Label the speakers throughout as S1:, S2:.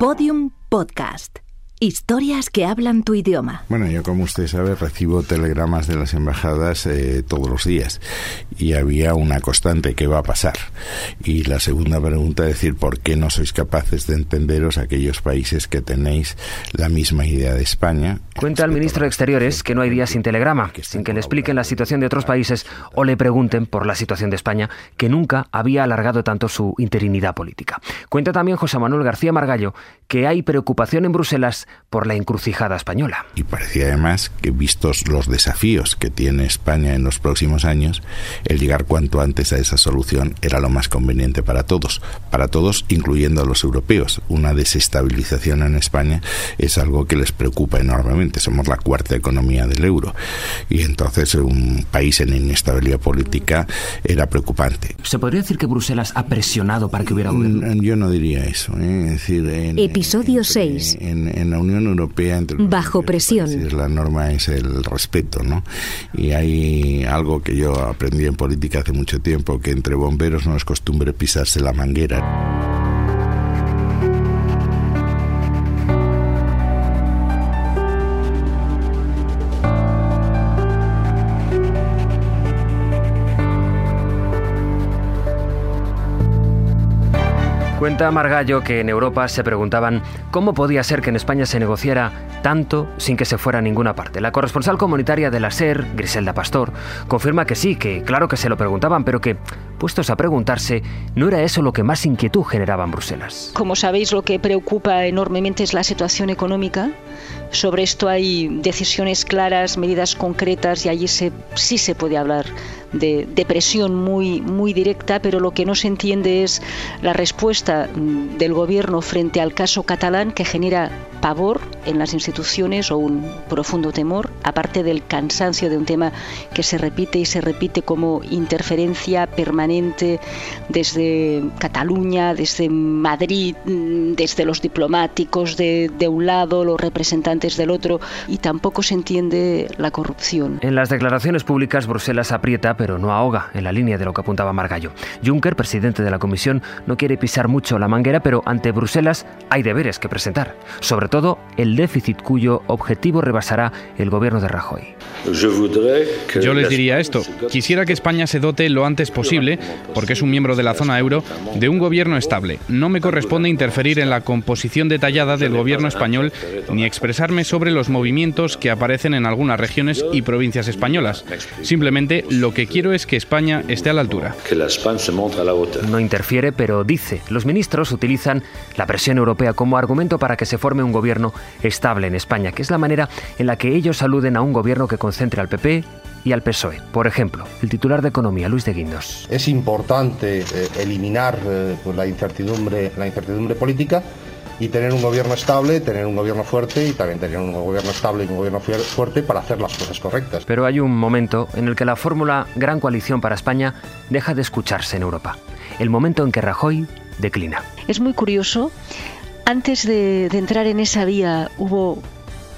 S1: Podium Podcast. Historias que hablan tu idioma.
S2: Bueno, yo como usted sabe recibo telegramas de las embajadas eh, todos los días y había una constante, ¿qué va a pasar? Y la segunda pregunta es decir, ¿por qué no sois capaces de entenderos aquellos países que tenéis la misma idea de España?
S3: Cuenta el ministro de Exteriores que no hay día sin telegrama, sin que le expliquen la situación de otros países o le pregunten por la situación de España, que nunca había alargado tanto su interinidad política. Cuenta también José Manuel García Margallo que hay preocupación en Bruselas por la encrucijada española.
S2: Y parecía además que, vistos los desafíos que tiene España en los próximos años, el llegar cuanto antes a esa solución era lo más conveniente para todos, para todos, incluyendo a los europeos. Una desestabilización en España es algo que les preocupa enormemente. Somos la cuarta economía del euro y entonces un país en inestabilidad política era preocupante.
S3: ¿Se podría decir que Bruselas ha presionado para que hubiera gobierno?
S2: Mm, yo no diría eso. ¿eh? Es decir, en,
S1: Episodio 6.
S2: En, en la Unión Europea entre
S1: bajo presión.
S2: la norma es el respeto, ¿no? Y hay algo que yo aprendí en política hace mucho tiempo que entre bomberos no es costumbre pisarse la manguera.
S3: Cuenta Margallo que en Europa se preguntaban cómo podía ser que en España se negociara tanto sin que se fuera a ninguna parte. La corresponsal comunitaria de la SER, Griselda Pastor, confirma que sí, que claro que se lo preguntaban, pero que, puestos a preguntarse, no era eso lo que más inquietud generaba en Bruselas.
S4: Como sabéis, lo que preocupa enormemente es la situación económica. Sobre esto hay decisiones claras, medidas concretas y allí se, sí se puede hablar de, depresión muy, muy directa, pero lo que no se entiende es la respuesta mm, del gobierno frente al caso catalán que genera pavor en las instituciones o un profundo temor, aparte del cansancio de un tema que se repite y se repite como interferencia permanente desde Cataluña, desde Madrid, mm, desde los diplomáticos de, un lado, los representantes del otro, y tampoco se entiende la corrupción.
S3: En las declaraciones públicas, Bruselas aprieta pero no ahoga, en la línea de lo que apuntaba Margallo. Juncker, presidente de la Comisión, no quiere pisar mucho la manguera, pero ante Bruselas hay deberes que presentar, sobre todo el déficit cuyo objetivo rebasará el gobierno de Rajoy.
S5: Yo les diría esto. Quisiera que España se dote lo antes posible, porque es un miembro de la zona euro, de un gobierno estable. No me corresponde interferir en la composición detallada del gobierno español ni expresarme sobre los movimientos que aparecen en algunas regiones y provincias españolas. Simplemente lo que quiero es que España esté a la altura.
S3: No interfiere, pero dice, los ministros utilizan la presión europea como argumento para que se forme un gobierno estable en España, que es la manera en la que ellos aluden a un gobierno que concentre al PP y al PSOE. Por ejemplo, el titular de Economía, Luis de Guindos.
S6: Es importante eh, eliminar eh, pues, la, incertidumbre, la incertidumbre política y tener un gobierno estable, tener un gobierno fuerte y también tener un gobierno estable y un gobierno fuerte para hacer las cosas correctas.
S3: Pero hay un momento en el que la fórmula Gran Coalición para España deja de escucharse en Europa. El momento en que Rajoy declina.
S4: Es muy curioso. Antes de, entrar en esa vía hubo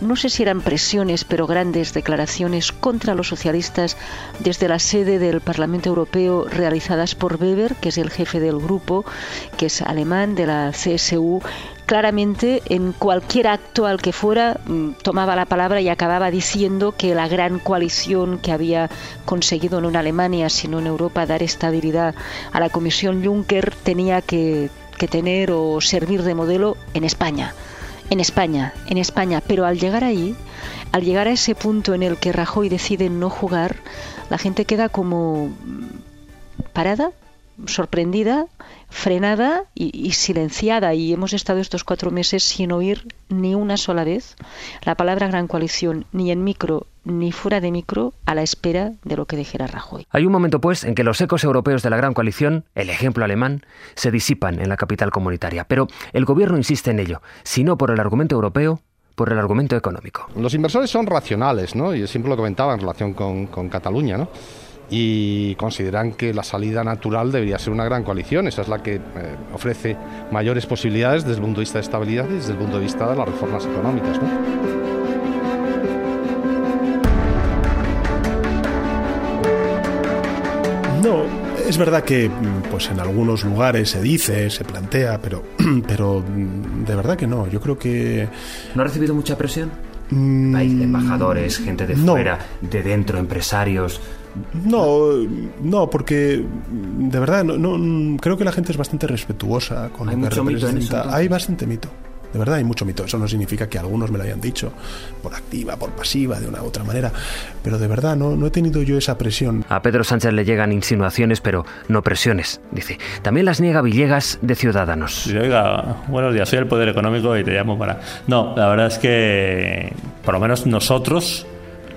S4: no sé si eran presiones, pero grandes declaraciones contra los socialistas desde la sede del Parlamento Europeo realizadas por Weber, que es el jefe del grupo, que es alemán de la CSU, claramente en cualquier acto al que fuera mm, tomaba la palabra y acababa diciendo que la gran coalición que había conseguido no en Alemania sino en Europa dar estabilidad a la Comisión Juncker tenía que, que tener o servir de modelo en España. En España, en España, pero al llegar ahí, al llegar a ese punto en el que Rajoy decide no jugar, la gente queda como parada, sorprendida, frenada y, silenciada. Y hemos estado estos cuatro meses sin oír ni una sola vez la palabra gran coalición, ni en micro ni fuera de micro, a la espera de lo que dijera Rajoy.
S3: Hay un momento, pues, en que los ecos europeos de la gran coalición, el ejemplo alemán, se disipan en la capital comunitaria. Pero el gobierno insiste en ello, si no por el argumento europeo, por el argumento económico.
S6: Los inversores son racionales, ¿no? Y siempre lo comentaba en relación con, con Cataluña, ¿no? Y consideran que la salida natural debería ser una gran coalición. Esa es la que eh, ofrece mayores posibilidades desde el punto de vista de estabilidad y desde el punto de vista de las reformas económicas.
S7: No, Es verdad que pues en algunos lugares se dice, se plantea, pero, pero de verdad que no. Yo creo que...
S3: ¿No ha recibido mucha presión? Mm, Hay embajadores, gente de fuera, de dentro, empresarios.
S7: No, no, porque de verdad no, creo que la gente es bastante respetuosa con
S3: Hay lo que representa.
S7: Hay bastante mito. De verdad hay mucho mito. Eso no significa que algunos me lo hayan dicho por activa, por pasiva, de una u otra manera. Pero de verdad no, no he tenido yo esa presión.
S3: A Pedro Sánchez le llegan insinuaciones, pero no presiones, dice. También las niega Villegas de Ciudadanos.
S8: oiga, buenos días, soy el Poder Económico y te llamo para... No, la verdad es que por lo menos nosotros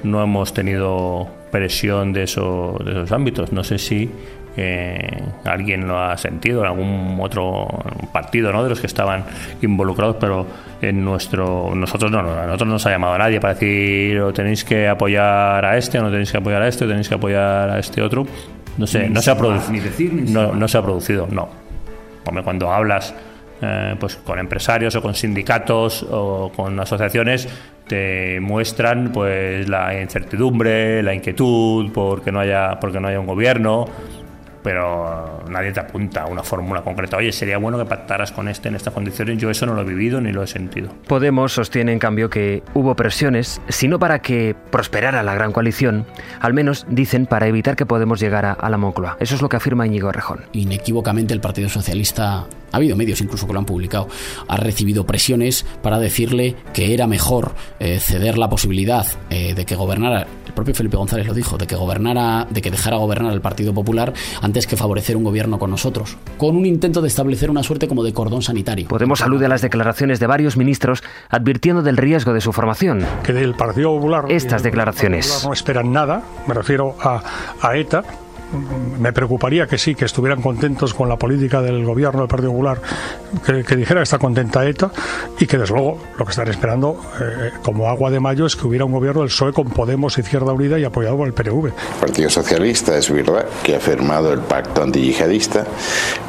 S8: no hemos tenido presión de, eso, de esos ámbitos. No sé si que alguien lo ha sentido en algún otro partido ¿no? de los que estaban involucrados, pero en nuestro nosotros no, nosotros no nos ha llamado a nadie para decir o tenéis que apoyar a este o no tenéis que apoyar a este o tenéis que apoyar a este otro. No sé, no se ha producido. No, se ha producido, no. Como cuando hablas eh, pues con empresarios o con sindicatos o con asociaciones te muestran pues la incertidumbre, la inquietud porque no haya porque no haya un gobierno pero nadie te apunta a una fórmula concreta. Oye, sería bueno que pactaras con este en estas condiciones. Yo eso no lo he vivido ni lo he sentido.
S3: Podemos sostiene, en cambio, que hubo presiones, sino para que prosperara la gran coalición, al menos dicen para evitar que Podemos llegara a la Moncloa. Eso es lo que afirma Íñigo Rejón.
S9: Inequívocamente el Partido Socialista ha habido medios incluso que lo han publicado, ha recibido presiones para decirle que era mejor eh, ceder la posibilidad eh, de que gobernara, el propio Felipe González lo dijo, de que gobernara, de que dejara gobernar el Partido Popular antes que favorecer un gobierno con nosotros, con un intento de establecer una suerte como de cordón sanitario.
S3: Podemos alude a las declaraciones de varios ministros advirtiendo del riesgo de su formación.
S10: Que del Partido Popular
S3: estas declaraciones
S10: no esperan nada, me refiero a, a ETA me preocuparía que sí, que estuvieran contentos con la política del gobierno del Partido Popular, que, dijera que está contenta ETA y que desde luego lo que están esperando eh, como agua de mayo es que hubiera un gobierno del PSOE con Podemos, Izquierda Unida y apoyado por el PNV. El
S2: Partido Socialista es verdad que ha firmado el pacto antiyihadista,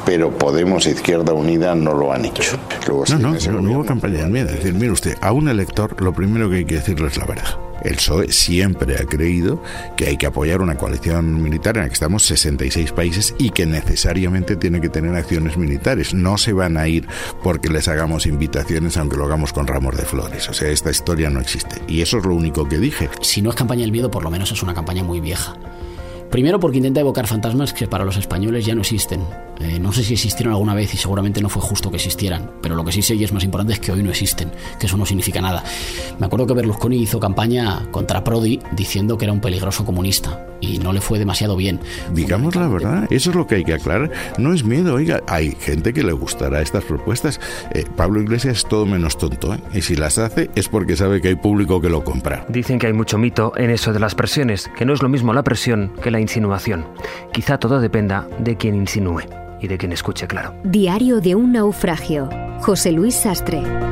S2: pero Podemos e Izquierda Unida no lo han hecho. no, no, no hubo campaña de miedo. Es decir, mire usted, a un elector lo primero que hay que decirle es la verdad. El PSOE siempre ha creído que hay que apoyar una coalición militar en la que estamos 66 países y que necesariamente tiene que tener acciones militares. No se van a ir porque les hagamos invitaciones aunque lo hagamos con ramos de flores. O sea, esta historia no existe. Y eso es lo único que dije.
S9: Si no es campaña del miedo, por lo menos es una campaña muy vieja. Primero porque intenta evocar fantasmas que para los españoles ya no existen. Eh, no sé si existieron alguna vez y seguramente no fue justo que existieran, pero lo que sí sé y es más importante es que hoy no existen, que eso no significa nada. Me acuerdo que Berlusconi hizo campaña contra Prodi diciendo que era un peligroso comunista y no le fue demasiado bien.
S2: Digamos la verdad, eso es lo que hay que aclarar. No es miedo, oiga, hay gente que le gustará estas propuestas. Eh, Pablo Iglesias es todo menos tonto, ¿eh? y si las hace es porque sabe que hay público que lo compra.
S3: Dicen que hay mucho mito en eso de las presiones, que no es lo mismo la presión que la insinuación. Quizá todo dependa de quien insinúe y de quien escuche, claro.
S1: Diario de un naufragio. José Luis Sastre.